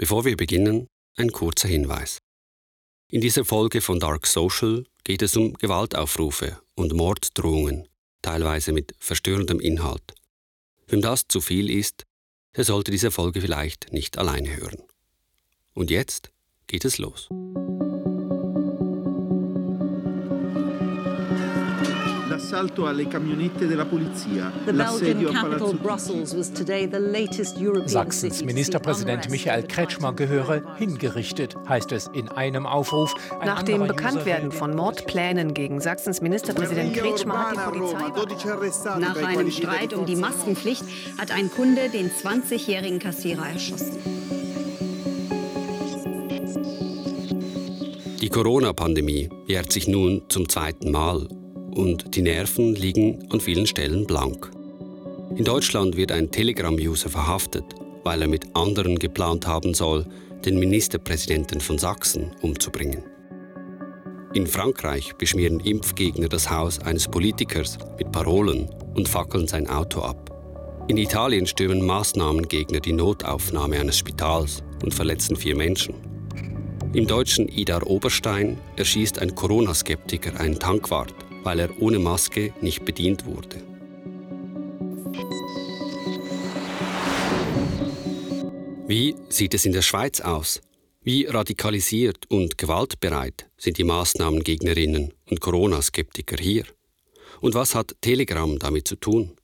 Bevor wir beginnen, ein kurzer Hinweis. In dieser Folge von Dark Social geht es um Gewaltaufrufe und Morddrohungen, teilweise mit verstörendem Inhalt. Wem das zu viel ist, der sollte diese Folge vielleicht nicht alleine hören. Und jetzt geht es los. L'assalto alle camionette della polizia, The l'assedio a Palazzo Sachsens Ministerpräsident Michael Kretschmer gehöre hingerichtet, heißt es in einem Aufruf. Ein Nach dem Bekanntwerden User von Mordplänen gegen Sachsens Ministerpräsident Kretschmer hat die Polizei... Nach einem Streit um die Maskenpflicht hat ein Kunde den 20-jährigen Kassierer erschossen. Die Corona-Pandemie jährt sich nun zum zweiten Mal und die Nerven liegen an vielen Stellen blank. In Deutschland wird ein Telegram-User verhaftet, weil er mit anderen geplant haben soll, den Ministerpräsidenten von Sachsen umzubringen. In Frankreich beschmieren Impfgegner das Haus eines Politikers mit Parolen und fackeln sein Auto ab. In Italien stürmen Maßnahmengegner die Notaufnahme eines Spitals und verletzen vier Menschen. Im deutschen Idar Oberstein erschießt ein Corona-Skeptiker einen Tankwart, weil er ohne Maske nicht bedient wurde. Wie sieht es in der Schweiz aus? Wie radikalisiert und gewaltbereit sind die Maßnahmengegnerinnen und Corona-Skeptiker hier? Und was hat Telegram damit zu tun?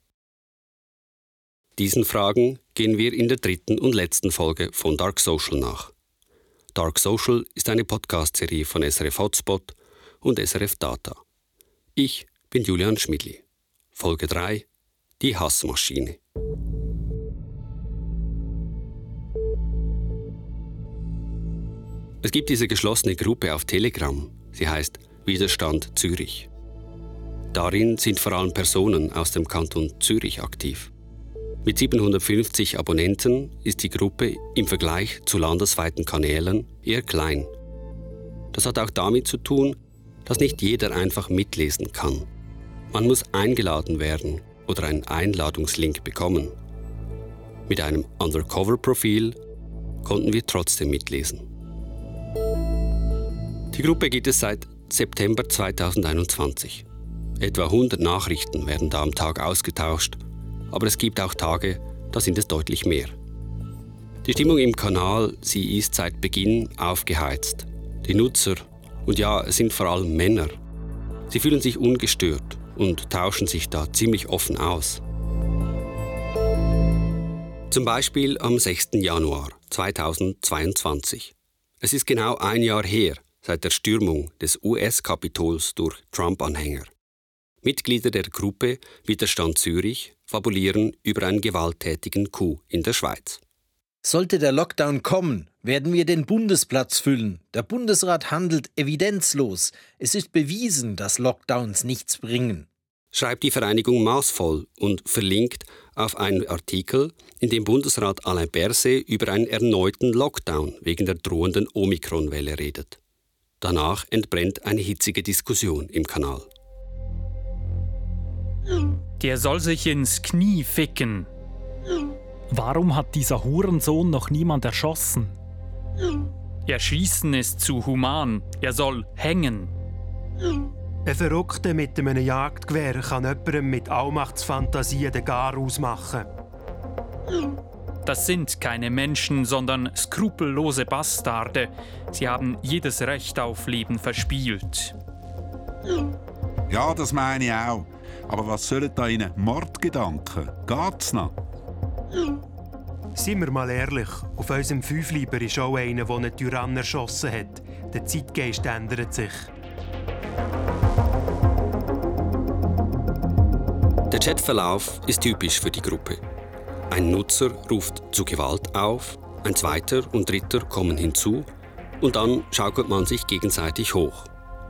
Diesen Fragen gehen wir in der dritten und letzten Folge von Dark Social nach. Dark Social ist eine Podcast-Serie von SRF Hotspot und SRF Data. Ich bin Julian Schmidli. Folge 3 Die Hassmaschine. Es gibt diese geschlossene Gruppe auf Telegram. Sie heißt Widerstand Zürich. Darin sind vor allem Personen aus dem Kanton Zürich aktiv. Mit 750 Abonnenten ist die Gruppe im Vergleich zu landesweiten Kanälen eher klein. Das hat auch damit zu tun, dass nicht jeder einfach mitlesen kann. Man muss eingeladen werden oder einen Einladungslink bekommen. Mit einem Undercover-Profil konnten wir trotzdem mitlesen. Die Gruppe gibt es seit September 2021. Etwa 100 Nachrichten werden da am Tag ausgetauscht, aber es gibt auch Tage, da sind es deutlich mehr. Die Stimmung im Kanal, sie ist seit Beginn aufgeheizt. Die Nutzer, und ja, es sind vor allem Männer, sie fühlen sich ungestört und tauschen sich da ziemlich offen aus. Zum Beispiel am 6. Januar 2022. Es ist genau ein Jahr her seit der Stürmung des US-Kapitols durch Trump-Anhänger. Mitglieder der Gruppe Widerstand Zürich fabulieren über einen gewalttätigen Coup in der Schweiz. Sollte der Lockdown kommen, werden wir den Bundesplatz füllen. Der Bundesrat handelt evidenzlos. Es ist bewiesen, dass Lockdowns nichts bringen. Schreibt die Vereinigung maßvoll und verlinkt auf einen Artikel, in dem Bundesrat Alain Berset über einen erneuten Lockdown wegen der drohenden Omikronwelle redet. Danach entbrennt eine hitzige Diskussion im Kanal. Der soll sich ins Knie ficken. Warum hat dieser Hurensohn noch niemand erschossen? Erschießen ist zu human. Er soll hängen. Ein Verrückter mit einem Jagdgewehr kann jemandem mit Allmachtsfantasie den Gar ausmachen. Das sind keine Menschen, sondern skrupellose Bastarde. Sie haben jedes Recht auf Leben verspielt. Ja, das meine ich auch. Aber was sollen da Ihnen Mordgedanken? Geht's noch? Seien wir mal ehrlich, auf unserem Fünfleiber ist auch einer, der einen Tyrann erschossen hat. Der Zeitgeist ändert sich. Der Chatverlauf ist typisch für die Gruppe. Ein Nutzer ruft zu Gewalt auf, ein zweiter und dritter kommen hinzu und dann schaukelt man sich gegenseitig hoch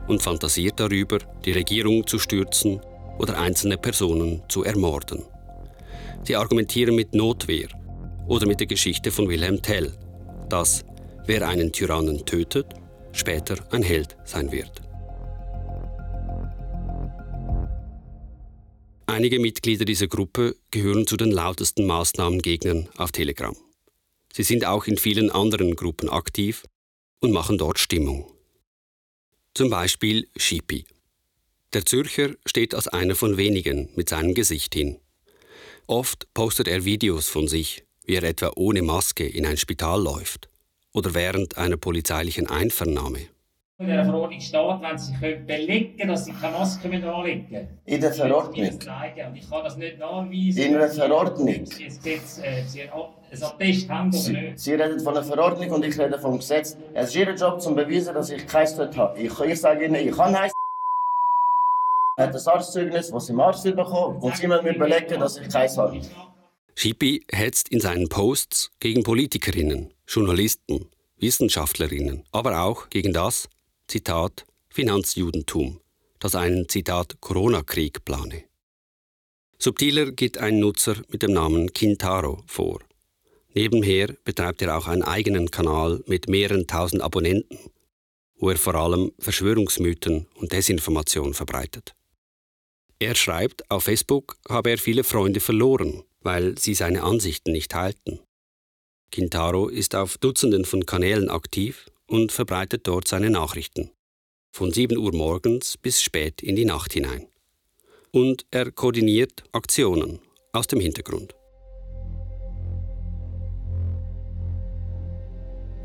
und fantasiert darüber, die Regierung zu stürzen oder einzelne Personen zu ermorden. Sie argumentieren mit Notwehr oder mit der Geschichte von Wilhelm Tell, dass wer einen Tyrannen tötet, später ein Held sein wird. Einige Mitglieder dieser Gruppe gehören zu den lautesten Maßnahmengegnern auf Telegram. Sie sind auch in vielen anderen Gruppen aktiv und machen dort Stimmung. Zum Beispiel Shipi. Der Zürcher steht als einer von wenigen mit seinem Gesicht hin. Oft postet er Videos von sich, wie er etwa ohne Maske in ein Spital läuft oder während einer polizeilichen Einvernahme. In der Verordnung steht, wenn Sie können belegen dass Sie keine Maske mehr anlegen In der Verordnung? Ich kann das nicht nachweisen. In einer Verordnung? Sie, Gesetz, äh, Sie ein Attest haben oder nicht? Sie reden von der Verordnung und ich rede vom Gesetz. Es ist Ihr Job, zu beweisen, dass ich keins dort habe. Ich, ich sage Ihnen, ich habe eins. Hat ein Arztzeugnis, das Sie im Arzt bekommen und Sie müssen mir belegen, dass ich keins habe. Schippi hetzt in seinen Posts gegen Politikerinnen, Journalisten, Wissenschaftlerinnen, aber auch gegen das, Zitat, Finanzjudentum, das einen, Zitat, Corona-Krieg plane. Subtiler geht ein Nutzer mit dem Namen Kintaro vor. Nebenher betreibt er auch einen eigenen Kanal mit mehreren tausend Abonnenten, wo er vor allem Verschwörungsmythen und Desinformation verbreitet. Er schreibt, auf Facebook habe er viele Freunde verloren, weil sie seine Ansichten nicht teilten. Kintaro ist auf Dutzenden von Kanälen aktiv und verbreitet dort seine Nachrichten. Von 7 Uhr morgens bis spät in die Nacht hinein. Und er koordiniert Aktionen aus dem Hintergrund.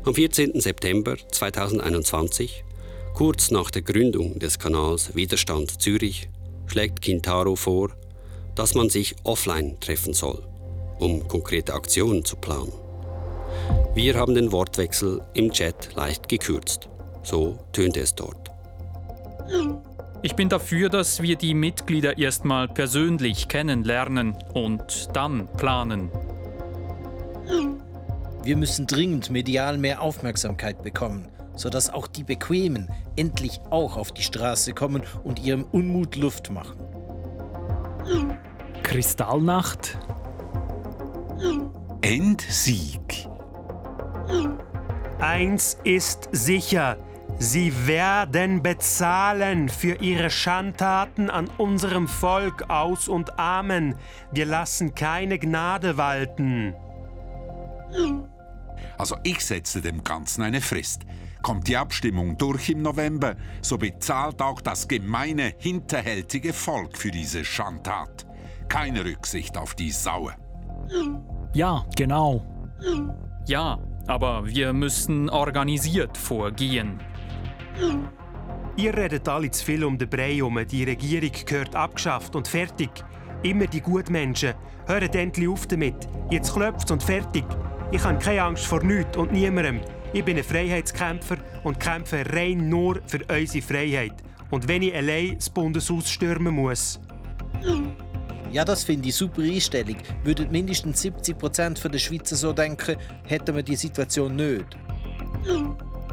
Am 14. September 2021, kurz nach der Gründung des Kanals Widerstand Zürich, schlägt Kintaro vor, dass man sich offline treffen soll, um konkrete Aktionen zu planen. Wir haben den Wortwechsel im Chat leicht gekürzt. So tönte es dort. Ich bin dafür, dass wir die Mitglieder erstmal persönlich kennenlernen und dann planen. Wir müssen dringend medial mehr Aufmerksamkeit bekommen, sodass auch die Bequemen endlich auch auf die Straße kommen und ihrem Unmut Luft machen. Kristallnacht? Endsieg. Eins ist sicher, sie werden bezahlen für ihre Schandtaten an unserem Volk aus und Amen. Wir lassen keine Gnade walten. Also ich setze dem Ganzen eine Frist. Kommt die Abstimmung durch im November, so bezahlt auch das gemeine, hinterhältige Volk für diese Schandtat. Keine Rücksicht auf die Saue. Ja, genau. Ja, aber wir müssen organisiert vorgehen. Ihr redet alle zu viel um den Brei um. Die Regierung gehört abgeschafft und fertig. Immer die Gutmenschen. Hört endlich auf damit. Jetzt klopft's und fertig. Ich habe keine Angst vor nichts und niemandem. Ich bin ein Freiheitskämpfer und kämpfe rein nur für unsere Freiheit. Und wenn ich allein das Bundeshaus stürmen muss. Ja, das finde ich super Einstellung. Würden mindestens 70 Prozent der Schweizer so denken, hätten wir die Situation nicht.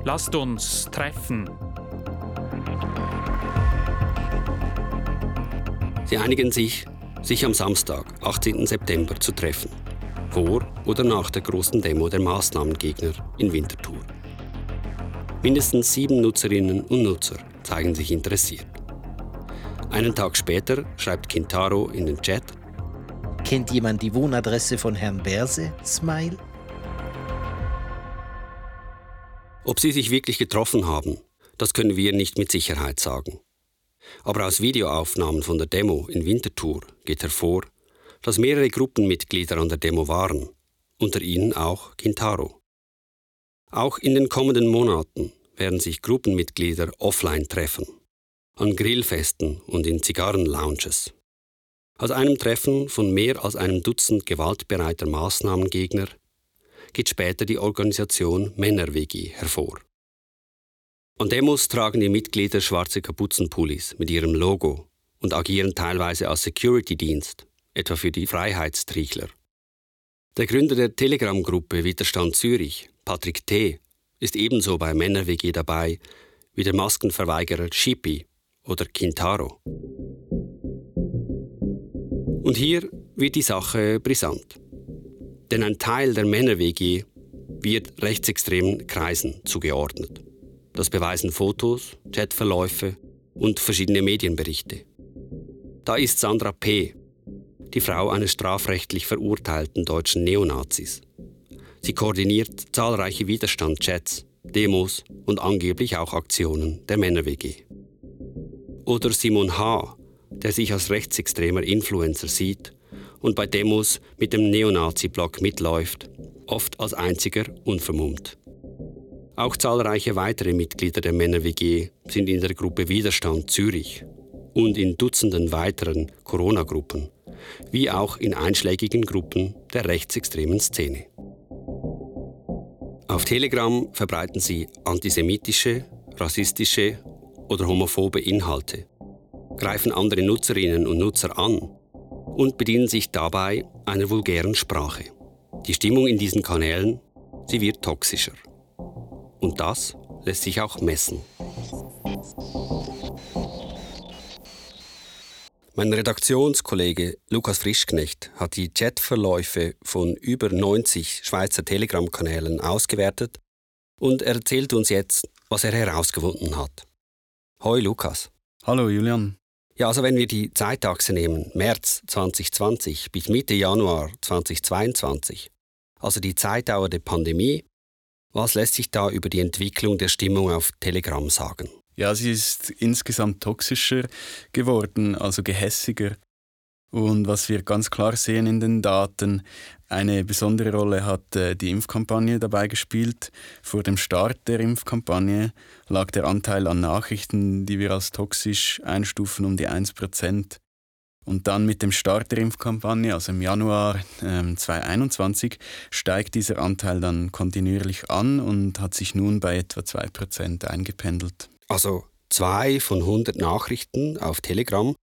Lasst uns treffen. Sie einigen sich, sich am Samstag, 18. September, zu treffen. Vor oder nach der großen Demo der Maßnahmengegner in Winterthur. Mindestens sieben Nutzerinnen und Nutzer zeigen sich interessiert. Einen Tag später schreibt Kintaro in den Chat: Kennt jemand die Wohnadresse von Herrn Berse? Smile? Ob sie sich wirklich getroffen haben, das können wir nicht mit Sicherheit sagen. Aber aus Videoaufnahmen von der Demo in Winterthur geht hervor, dass mehrere Gruppenmitglieder an der Demo waren, unter ihnen auch Kintaro. Auch in den kommenden Monaten werden sich Gruppenmitglieder offline treffen, an Grillfesten und in Zigarrenlounges. Aus einem Treffen von mehr als einem Dutzend gewaltbereiter Maßnahmengegner geht später die Organisation Männer-WG hervor. An Demos tragen die Mitglieder schwarze Kapuzenpullis mit ihrem Logo und agieren teilweise als Security-Dienst, etwa für die Freiheitstrichler. Der Gründer der Telegram-Gruppe Widerstand Zürich, Patrick T., ist ebenso bei Männer-WG dabei wie der Maskenverweigerer Shippy oder Kintaro. Und hier wird die Sache brisant. Denn ein Teil der Männer-WG wird rechtsextremen Kreisen zugeordnet. Das beweisen Fotos, Chatverläufe und verschiedene Medienberichte. Da ist Sandra P., die Frau eines strafrechtlich verurteilten deutschen Neonazis. Sie koordiniert zahlreiche Widerstandschats, Demos und angeblich auch Aktionen der Männer-WG. Oder Simon H., der sich als rechtsextremer Influencer sieht und bei Demos mit dem Neonazi-Block mitläuft, oft als einziger unvermummt. Auch zahlreiche weitere Mitglieder der Männer-WG sind in der Gruppe Widerstand Zürich und in Dutzenden weiteren Corona-Gruppen, wie auch in einschlägigen Gruppen der rechtsextremen Szene. Auf Telegram verbreiten sie antisemitische, rassistische oder homophobe Inhalte, greifen andere Nutzerinnen und Nutzer an und bedienen sich dabei einer vulgären Sprache. Die Stimmung in diesen Kanälen, sie wird toxischer. Und das lässt sich auch messen. Mein Redaktionskollege Lukas Frischknecht hat die Chatverläufe von über 90 Schweizer Telegram-Kanälen ausgewertet und erzählt uns jetzt, was er herausgefunden hat. Hoi Lukas. Hallo Julian. Ja, also wenn wir die Zeitachse nehmen, März 2020 bis Mitte Januar 2022, also die Zeitdauer der Pandemie, was lässt sich da über die Entwicklung der Stimmung auf Telegram sagen? Ja, sie ist insgesamt toxischer geworden, also gehässiger. Und was wir ganz klar sehen in den Daten, eine besondere Rolle hat äh, die Impfkampagne dabei gespielt. Vor dem Start der Impfkampagne lag der Anteil an Nachrichten, die wir als toxisch einstufen, um die 1%. Und dann mit dem Start der Impfkampagne, also im Januar ähm, 2021, steigt dieser Anteil dann kontinuierlich an und hat sich nun bei etwa 2% eingependelt. Also zwei von 100 Nachrichten auf Telegram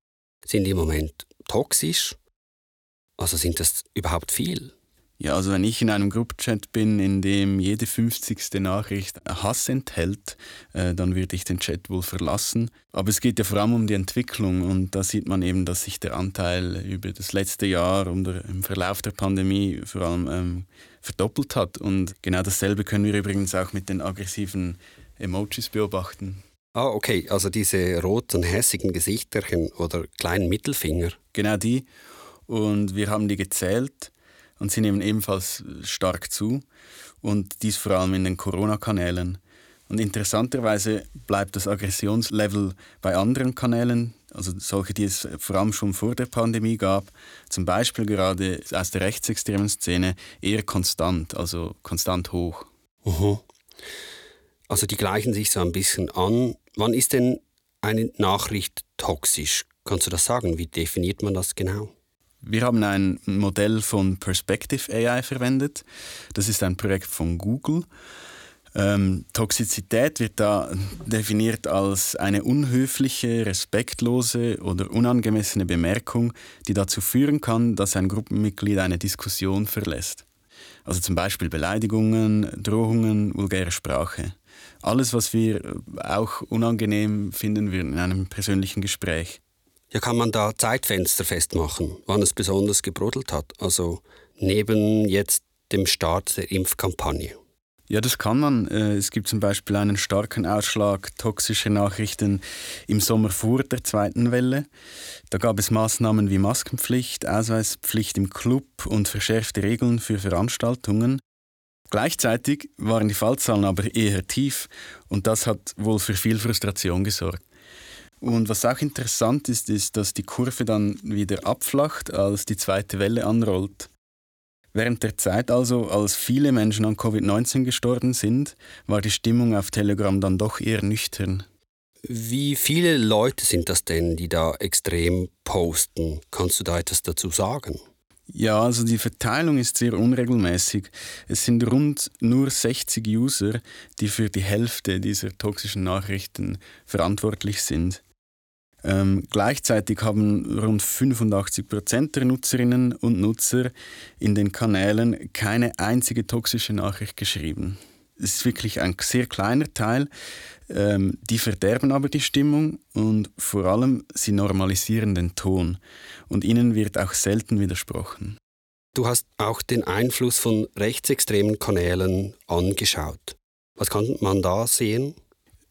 sind im Moment toxisch. Also sind das überhaupt viel? Ja, also wenn ich in einem Gruppenchat bin, in dem jede 50. Nachricht Hass enthält, äh, dann würde ich den Chat wohl verlassen. Aber es geht ja vor allem um die Entwicklung und da sieht man eben, dass sich der Anteil über das letzte Jahr und im Verlauf der Pandemie vor allem ähm, verdoppelt hat. Und genau dasselbe können wir übrigens auch mit den aggressiven Emojis beobachten. Ah, okay, also diese roten, hässigen Gesichterchen oder kleinen Mittelfinger. Genau die. Und wir haben die gezählt und sie nehmen ebenfalls stark zu. Und dies vor allem in den Corona-Kanälen. Und interessanterweise bleibt das Aggressionslevel bei anderen Kanälen, also solche, die es vor allem schon vor der Pandemie gab, zum Beispiel gerade aus der rechtsextremen Szene, eher konstant, also konstant hoch. -huh. Also die gleichen sich so ein bisschen an. Wann ist denn eine Nachricht toxisch? Kannst du das sagen? Wie definiert man das genau? Wir haben ein Modell von Perspective AI verwendet. Das ist ein Projekt von Google. Ähm, Toxizität wird da definiert als eine unhöfliche, respektlose oder unangemessene Bemerkung, die dazu führen kann, dass ein Gruppenmitglied eine Diskussion verlässt. Also zum Beispiel Beleidigungen, Drohungen, vulgäre Sprache. Alles, was wir auch unangenehm finden würden in einem persönlichen Gespräch. Ja, kann man da Zeitfenster festmachen, wann es besonders gebrodelt hat? Also neben jetzt dem Start der Impfkampagne. Ja, das kann man. Äh, es gibt zum Beispiel einen starken Ausschlag toxischer Nachrichten im Sommer vor der zweiten Welle. Da gab es Maßnahmen wie Maskenpflicht, Ausweispflicht im Club und verschärfte Regeln für Veranstaltungen. Gleichzeitig waren die Fallzahlen aber eher tief und das hat wohl für viel Frustration gesorgt. Und was auch interessant ist, ist, dass die Kurve dann wieder abflacht, als die zweite Welle anrollt. Während der Zeit also, als viele Menschen an Covid-19 gestorben sind, war die Stimmung auf Telegram dann doch eher nüchtern. Wie viele Leute sind das denn, die da extrem posten? Kannst du da etwas dazu sagen? Ja, also die Verteilung ist sehr unregelmäßig. Es sind rund nur 60 User, die für die Hälfte dieser toxischen Nachrichten verantwortlich sind. Ähm, gleichzeitig haben rund 85 Prozent der Nutzerinnen und Nutzer in den Kanälen keine einzige toxische Nachricht geschrieben. Es ist wirklich ein sehr kleiner Teil. Ähm, die verderben aber die Stimmung und vor allem sie normalisieren den Ton. Und ihnen wird auch selten widersprochen. Du hast auch den Einfluss von rechtsextremen Kanälen angeschaut. Was kann man da sehen?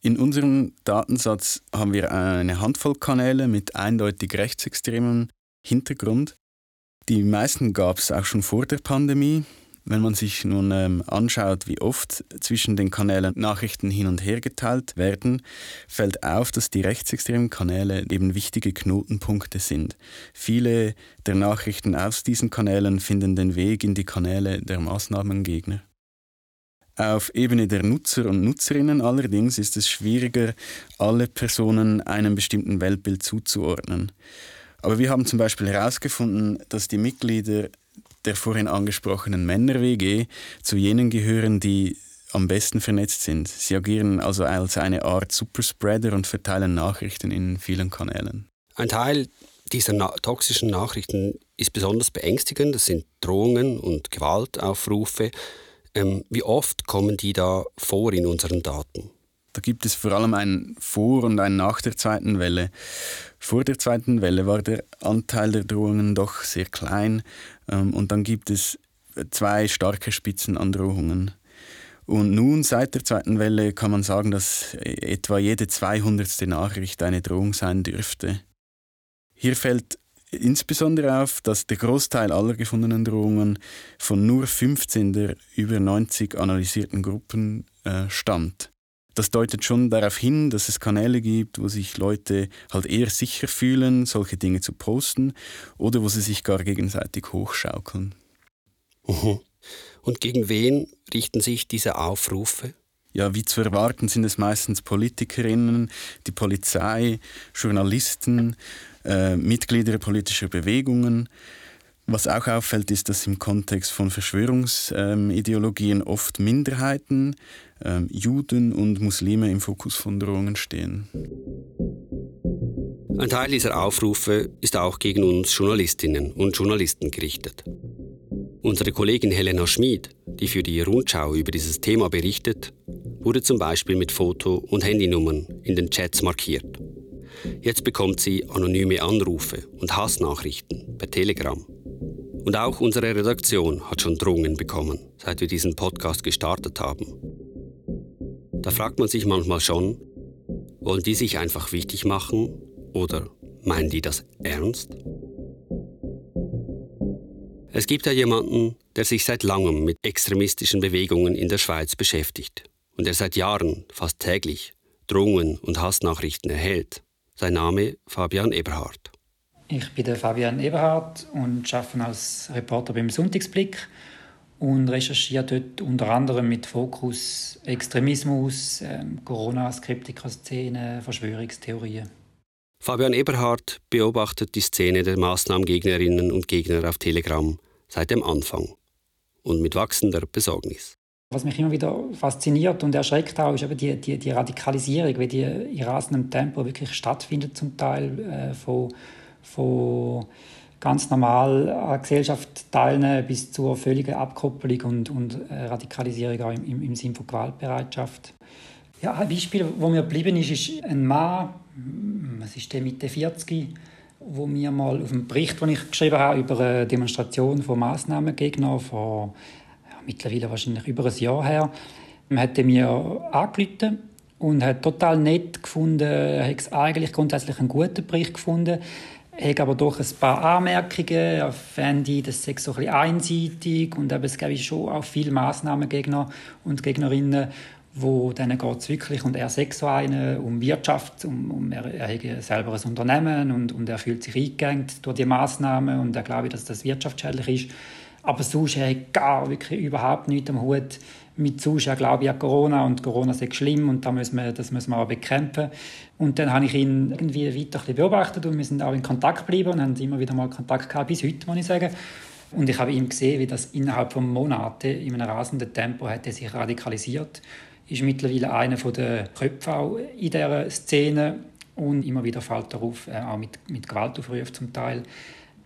In unserem Datensatz haben wir eine Handvoll Kanäle mit eindeutig rechtsextremem Hintergrund. Die meisten gab es auch schon vor der Pandemie. Wenn man sich nun ähm, anschaut, wie oft zwischen den Kanälen Nachrichten hin und her geteilt werden, fällt auf, dass die rechtsextremen Kanäle eben wichtige Knotenpunkte sind. Viele der Nachrichten aus diesen Kanälen finden den Weg in die Kanäle der Maßnahmengegner. Auf Ebene der Nutzer und Nutzerinnen allerdings ist es schwieriger, alle Personen einem bestimmten Weltbild zuzuordnen. Aber wir haben zum Beispiel herausgefunden, dass die Mitglieder der vorhin angesprochenen Männer-WG zu jenen gehören, die am besten vernetzt sind. Sie agieren also als eine Art Superspreader und verteilen Nachrichten in vielen Kanälen. Ein Teil dieser na toxischen Nachrichten ist besonders beängstigend. Das sind Drohungen und Gewaltaufrufe. Ähm, wie oft kommen die da vor in unseren Daten? Da gibt es vor allem ein Vor- und ein Nach der zweiten Welle. Vor der zweiten Welle war der Anteil der Drohungen doch sehr klein ähm, und dann gibt es zwei starke Spitzen an Drohungen. Und nun, seit der zweiten Welle, kann man sagen, dass etwa jede 200. Nachricht eine Drohung sein dürfte. Hier fällt insbesondere auf, dass der Großteil aller gefundenen Drohungen von nur 15 der über 90 analysierten Gruppen äh, stammt das deutet schon darauf hin, dass es Kanäle gibt, wo sich Leute halt eher sicher fühlen, solche Dinge zu posten oder wo sie sich gar gegenseitig hochschaukeln. Mhm. Und gegen wen richten sich diese Aufrufe? Ja, wie zu erwarten sind es meistens Politikerinnen, die Polizei, Journalisten, äh, Mitglieder politischer Bewegungen. Was auch auffällt, ist, dass im Kontext von Verschwörungsideologien oft Minderheiten, Juden und Muslime im Fokus von Drohungen stehen. Ein Teil dieser Aufrufe ist auch gegen uns Journalistinnen und Journalisten gerichtet. Unsere Kollegin Helena Schmid, die für die Rundschau über dieses Thema berichtet, wurde zum Beispiel mit Foto und Handynummern in den Chats markiert. Jetzt bekommt sie anonyme Anrufe und Hassnachrichten per Telegram. Und auch unsere Redaktion hat schon Drohungen bekommen, seit wir diesen Podcast gestartet haben. Da fragt man sich manchmal schon, wollen die sich einfach wichtig machen oder meinen die das ernst? Es gibt ja jemanden, der sich seit langem mit extremistischen Bewegungen in der Schweiz beschäftigt und der seit Jahren fast täglich Drohungen und Hassnachrichten erhält. Sein Name Fabian Eberhardt. Ich bin der Fabian Eberhardt und arbeite als Reporter beim Sonntagsblick und recherchiere dort unter anderem mit Fokus Extremismus, ähm, Corona-Skeptiker-Szene, Verschwörungstheorien. Fabian Eberhardt beobachtet die Szene der Maßnahmengegnerinnen und Gegner auf Telegram seit dem Anfang und mit wachsender Besorgnis. Was mich immer wieder fasziniert und erschreckt auch, ist eben die, die, die Radikalisierung, wie die in rasendem Tempo wirklich stattfindet zum Teil äh, von von ganz normal an der Gesellschaft teilnehmen bis zur völligen Abkopplung und, und äh, Radikalisierung auch im, im Sinne von Gewaltbereitschaft. Ja, ein Beispiel, wo mir geblieben ist, ist ein Mann, was ist der Mitte 40, wo mir mal auf dem Bericht, den ich geschrieben habe über eine Demonstration von Massnahmengegnern vor ja, mittlerweile wahrscheinlich über ein Jahr her, hat mir angerufen und hat total nett gefunden, hat eigentlich grundsätzlich einen guten Bericht gefunden, habe aber doch ein paar Anmerkungen. Er fände, das sei so ein bisschen einseitig und eben, es gäbe schon auch viele Massnahmengegner und Gegnerinnen, wo denen geht es wirklich, und er sagt so einen, um Wirtschaft, um, um er, er hat selber ein Unternehmen und, und er fühlt sich eingegangen durch die Massnahmen und er glaube, dass das wirtschaftsschädlich ist. Aber sonst hat er gar wirklich überhaupt nichts am Hut mit Zuschauer glaube ich an Corona und Corona ist schlimm und da müssen wir, das müssen wir auch bekämpfen. Und dann habe ich ihn irgendwie weiter beobachtet und wir sind auch in Kontakt geblieben und haben immer wieder mal Kontakt gehabt, bis heute, muss ich sagen. Und ich habe ihn gesehen, wie das innerhalb von Monaten in einem rasenden Tempo hat er sich radikalisiert. Ist mittlerweile einer der Köpfe auch in dieser Szene und immer wieder fällt er auf, äh, auch mit, mit Gewaltaufrufen zum Teil.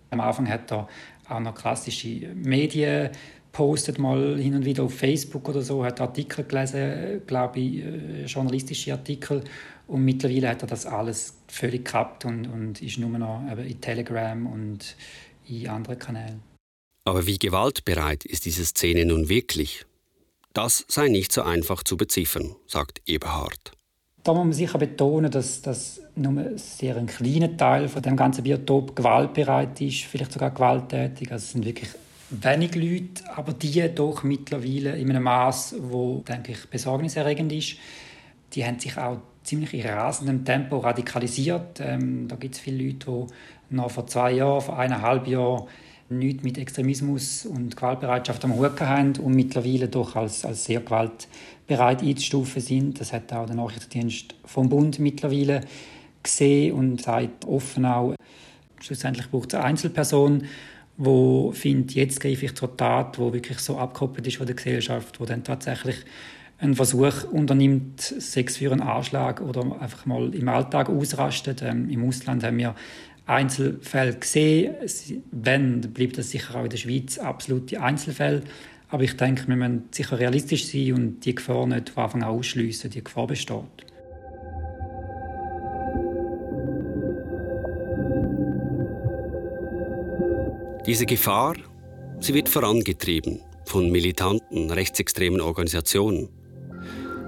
Am Anfang hat er auch noch klassische Medien postet mal hin und wieder auf Facebook oder so, hat Artikel gelesen, glaube ich, äh, journalistische Artikel. Und mittlerweile hat er das alles völlig gehabt und, und ist nur noch in Telegram und in anderen Kanälen. Aber wie gewaltbereit ist diese Szene nun wirklich? Das sei nicht so einfach zu beziffern, sagt Eberhard. Da muss man sicher betonen, dass, dass nur ein sehr kleiner Teil von dem ganzen Biotop gewaltbereit ist, vielleicht sogar gewalttätig. Also es sind wirklich wenig Leute, aber die doch mittlerweile in einem Maß, wo denke ich besorgniserregend ist. Die haben sich auch ziemlich in rasendem Tempo radikalisiert. Ähm, da gibt es viele Leute, die noch vor zwei Jahren, vor eineinhalb Jahren nichts mit Extremismus und Gewaltbereitschaft am Hut haben und mittlerweile doch als, als sehr gewaltbereit einzustufen sind. Das hat auch der Nachrichtendienst vom Bund mittlerweile gesehen und sagt offen auch, schlussendlich braucht es eine Einzelperson, wo findet, jetzt greife ich zur Tat, wo wirklich so abgekoppelt ist von der Gesellschaft, wo dann tatsächlich einen Versuch unternimmt, Sex für einen Anschlag oder einfach mal im Alltag ausrastet. Ähm, Im Ausland haben wir Einzelfälle gesehen. Wenn, bleibt das sicher auch in der Schweiz absolute Einzelfälle. Aber ich denke, wir müssen sicher realistisch sein und die Gefahr nicht von Anfang an ausschliessen. Die Gefahr besteht. Diese Gefahr, sie wird vorangetrieben von militanten rechtsextremen Organisationen.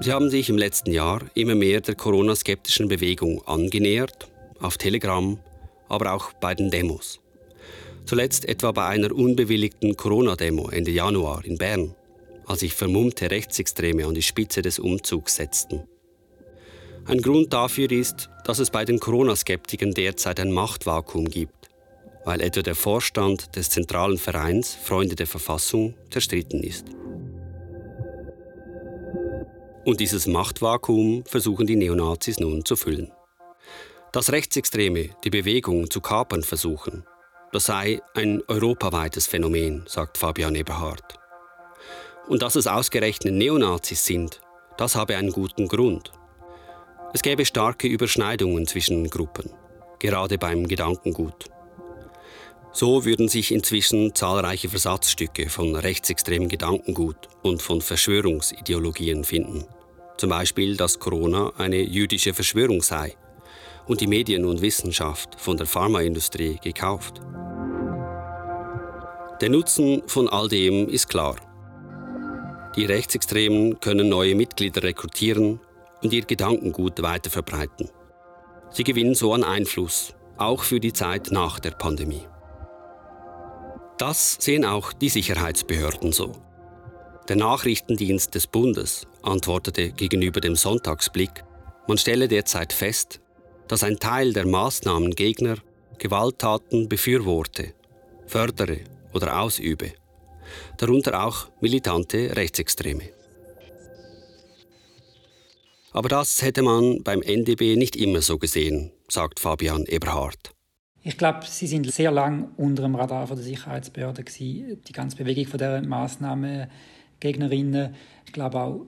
Sie haben sich im letzten Jahr immer mehr der Corona-skeptischen Bewegung angenähert, auf Telegram, aber auch bei den Demos. Zuletzt etwa bei einer unbewilligten Corona-Demo Ende Januar in Bern, als sich vermummte Rechtsextreme an die Spitze des Umzugs setzten. Ein Grund dafür ist, dass es bei den Corona-Skeptikern derzeit ein Machtvakuum gibt, weil etwa der Vorstand des zentralen Vereins Freunde der Verfassung zerstritten ist. Und dieses Machtvakuum versuchen die Neonazis nun zu füllen. Dass Rechtsextreme die Bewegung zu kapern versuchen, das sei ein europaweites Phänomen, sagt Fabian Eberhardt. Und dass es ausgerechnet Neonazis sind, das habe einen guten Grund. Es gäbe starke Überschneidungen zwischen Gruppen, gerade beim Gedankengut. So würden sich inzwischen zahlreiche Versatzstücke von rechtsextremem Gedankengut und von Verschwörungsideologien finden. Zum Beispiel, dass Corona eine jüdische Verschwörung sei und die Medien und Wissenschaft von der Pharmaindustrie gekauft. Der Nutzen von all dem ist klar. Die Rechtsextremen können neue Mitglieder rekrutieren und ihr Gedankengut weiterverbreiten. Sie gewinnen so an Einfluss, auch für die Zeit nach der Pandemie. Das sehen auch die Sicherheitsbehörden so. Der Nachrichtendienst des Bundes antwortete gegenüber dem Sonntagsblick, man stelle derzeit fest, dass ein Teil der Maßnahmengegner Gewalttaten befürworte, fördere oder ausübe, darunter auch militante Rechtsextreme. Aber das hätte man beim NDB nicht immer so gesehen, sagt Fabian Eberhardt. Ich glaube, sie sind sehr lang unter dem Radar der Sicherheitsbehörde gewesen. Die ganze Bewegung von der Maßnahmengegnerinnen. Ich glaube auch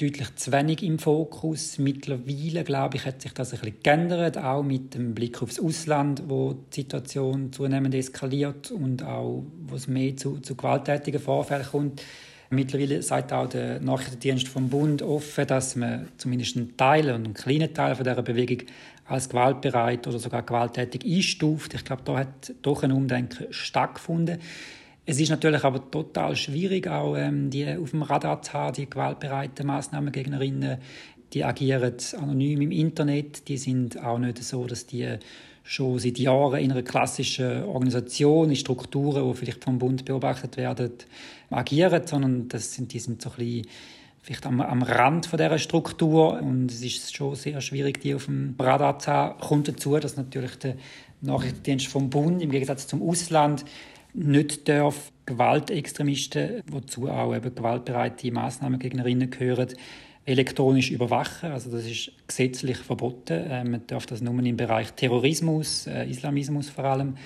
deutlich zu wenig im Fokus. Mittlerweile, glaube ich, hat sich das ein bisschen geändert, auch mit dem Blick aufs Ausland, wo die Situation zunehmend eskaliert und auch, wo es mehr zu, zu gewalttätigen Vorfällen kommt. Mittlerweile sagt auch der Nachrichtendienst vom Bund offen, dass man zumindest einen Teil und einen kleinen Teil von dieser Bewegung als gewaltbereit oder sogar gewalttätig einstuft. Ich glaube, da hat doch ein Umdenken stattgefunden. Es ist natürlich aber total schwierig, auch ähm, die auf dem Radar zu haben, die gewaltbereiten Massnahmengegnerinnen. Die agieren anonym im Internet. Die sind auch nicht so, dass die schon seit Jahren in einer klassischen Organisation, in Strukturen, die vielleicht vom Bund beobachtet werden, agieren, sondern das sind, die sind so ein bisschen vielleicht am, am Rand von dieser Struktur und es ist schon sehr schwierig, die auf dem Radar zu haben. Kommt dazu, dass natürlich der Nachrichtendienst vom Bund im Gegensatz zum Ausland nicht darf Gewaltextremisten, wozu auch eben gewaltbereite Massnahmengegnerinnen gehören, elektronisch überwachen. Also das ist gesetzlich verboten. Äh, man darf das nur im Bereich Terrorismus, äh, Islamismus vor allem.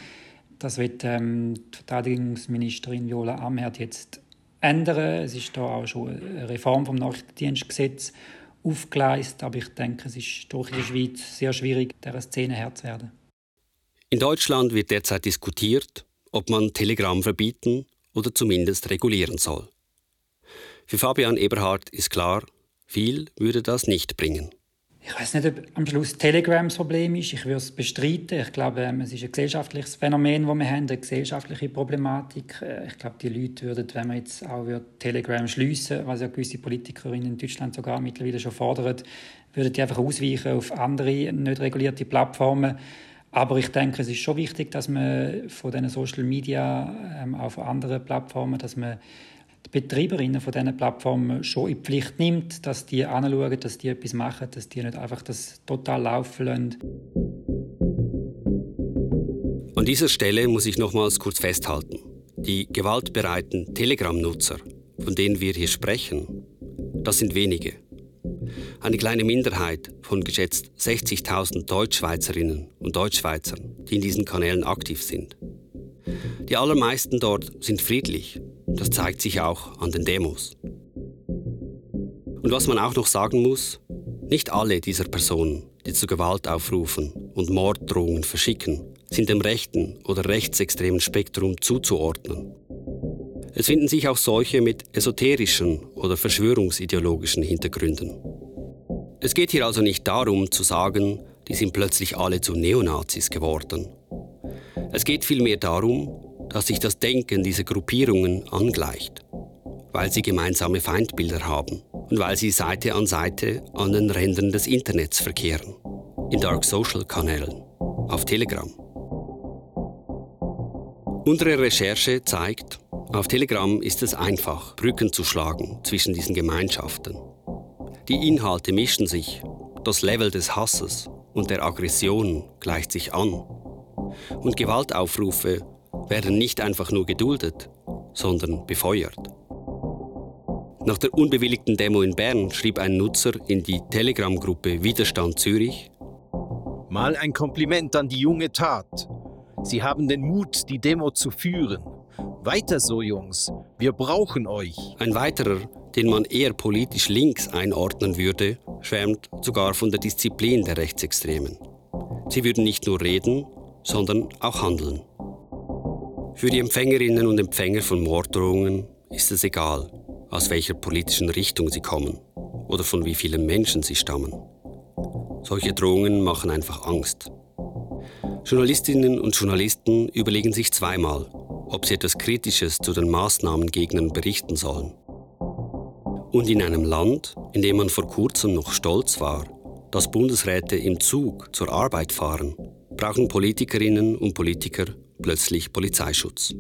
Das wird ähm, die Verteidigungsministerin Jola Amherd jetzt ändern. Es ist da auch schon eine Reform vom Nachrichtendienstgesetz aufgeleistet, aber ich denke, es ist durch die Schweiz sehr schwierig, dieser Szene Herr zu werden. In Deutschland wird derzeit diskutiert, ob man Telegram verbieten oder zumindest regulieren soll. Für Fabian Eberhard ist klar, viel würde das nicht bringen. Ich weiß nicht, ob am Schluss Telegram das Problem ist. Ich würde es bestreiten. Ich glaube, ähm, es ist ein gesellschaftliches Phänomen, das wir haben, eine gesellschaftliche Problematik. Äh, ich glaube, die Leute würden, wenn man jetzt auch Telegram schliessen was ja gewisse Politikerinnen in Deutschland sogar mittlerweile schon fordern, würden die einfach ausweichen auf andere nicht regulierte Plattformen. Aber ich denke, es ist schon wichtig, dass man von diesen Social Media ähm, auf anderen Plattformen, dass man Betreiberinnen von diesen Plattformen schon in Pflicht nimmt, dass die anschauen, dass die etwas machen, dass die nicht einfach das total laufen lassen. An dieser Stelle muss ich nochmals kurz festhalten. Die gewaltbereiten Telegram-Nutzer, von denen wir hier sprechen, das sind wenige. Eine kleine Minderheit von geschätzt 60.000 Deutschschweizerinnen und Deutschschweizern, die in diesen Kanälen aktiv sind. Die allermeisten dort sind friedlich. Das zeigt sich auch an den Demos. Und was man auch noch sagen muss, nicht alle dieser Personen, die zu Gewalt aufrufen und Morddrohungen verschicken, sind dem rechten oder rechtsextremen Spektrum zuzuordnen. Es finden sich auch solche mit esoterischen oder verschwörungsideologischen Hintergründen. Es geht hier also nicht darum zu sagen, die sind plötzlich alle zu Neonazis geworden. Es geht vielmehr darum, dass sich das Denken dieser Gruppierungen angleicht, weil sie gemeinsame Feindbilder haben und weil sie Seite an Seite an den Rändern des Internets verkehren, in Dark Social Kanälen, auf Telegram. Unsere Recherche zeigt, auf Telegram ist es einfach, Brücken zu schlagen zwischen diesen Gemeinschaften. Die Inhalte mischen sich, das Level des Hasses und der Aggression gleicht sich an. Und Gewaltaufrufe werden nicht einfach nur geduldet, sondern befeuert. Nach der unbewilligten Demo in Bern schrieb ein Nutzer in die Telegram-Gruppe Widerstand Zürich: Mal ein Kompliment an die junge Tat. Sie haben den Mut, die Demo zu führen. Weiter so, Jungs. Wir brauchen euch. Ein weiterer, den man eher politisch links einordnen würde, schwärmt sogar von der Disziplin der Rechtsextremen. Sie würden nicht nur reden, sondern auch handeln. Für die Empfängerinnen und Empfänger von Morddrohungen ist es egal, aus welcher politischen Richtung sie kommen oder von wie vielen Menschen sie stammen. Solche Drohungen machen einfach Angst. Journalistinnen und Journalisten überlegen sich zweimal, ob sie etwas Kritisches zu den Maßnahmengegnern berichten sollen. Und in einem Land, in dem man vor kurzem noch stolz war, dass Bundesräte im Zug zur Arbeit fahren, brauchen Politikerinnen und Politiker plötzlich Polizeischutz.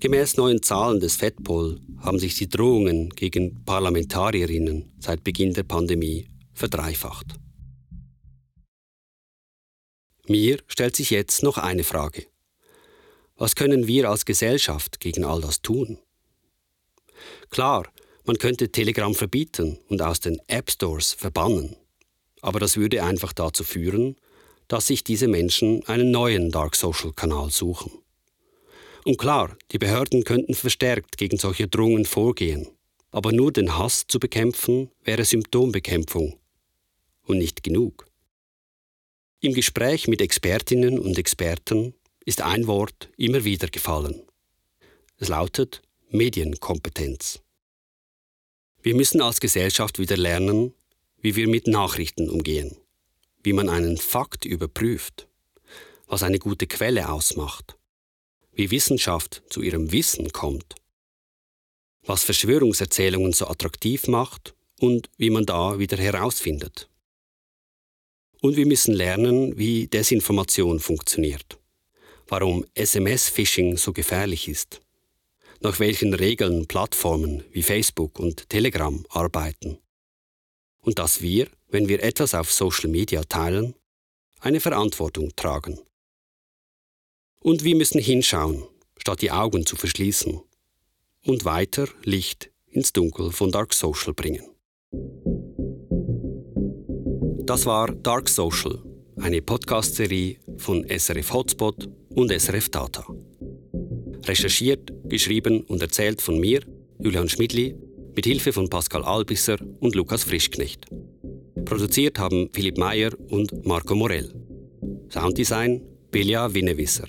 Gemäß neuen Zahlen des FEDPOL haben sich die Drohungen gegen Parlamentarierinnen seit Beginn der Pandemie verdreifacht. Mir stellt sich jetzt noch eine Frage. Was können wir als Gesellschaft gegen all das tun? Klar, man könnte Telegram verbieten und aus den App Stores verbannen. Aber das würde einfach dazu führen, dass sich diese Menschen einen neuen Dark Social Kanal suchen. Und klar, die Behörden könnten verstärkt gegen solche Drohungen vorgehen. Aber nur den Hass zu bekämpfen wäre Symptombekämpfung. Und nicht genug. Im Gespräch mit Expertinnen und Experten ist ein Wort immer wieder gefallen. Es lautet Medienkompetenz. Wir müssen als Gesellschaft wieder lernen, wie wir mit Nachrichten umgehen, wie man einen Fakt überprüft, was eine gute Quelle ausmacht, wie Wissenschaft zu ihrem Wissen kommt, was Verschwörungserzählungen so attraktiv macht und wie man da wieder herausfindet. Und wir müssen lernen, wie Desinformation funktioniert, warum SMS-Phishing so gefährlich ist, nach welchen Regeln Plattformen wie Facebook und Telegram arbeiten. Und dass wir, wenn wir etwas auf Social Media teilen, eine Verantwortung tragen. Und wir müssen hinschauen, statt die Augen zu verschließen, und weiter Licht ins Dunkel von Dark Social bringen. Das war Dark Social, eine Podcast-Serie von SRF Hotspot und SRF Data. Recherchiert, geschrieben und erzählt von mir, Julian Schmidli, mit Hilfe von Pascal Albisser und Lukas Frischknecht. Produziert haben Philipp Meyer und Marco Morell. Sounddesign Belia Winnewisser.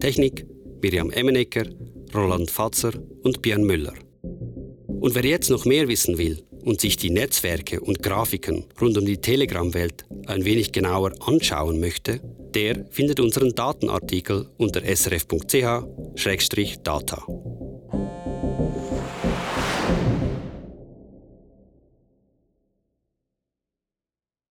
Technik Miriam Emmenecker, Roland Fatzer und Björn Müller. Und wer jetzt noch mehr wissen will, und sich die Netzwerke und Grafiken rund um die Telegram-Welt ein wenig genauer anschauen möchte, der findet unseren Datenartikel unter srf.ch-data.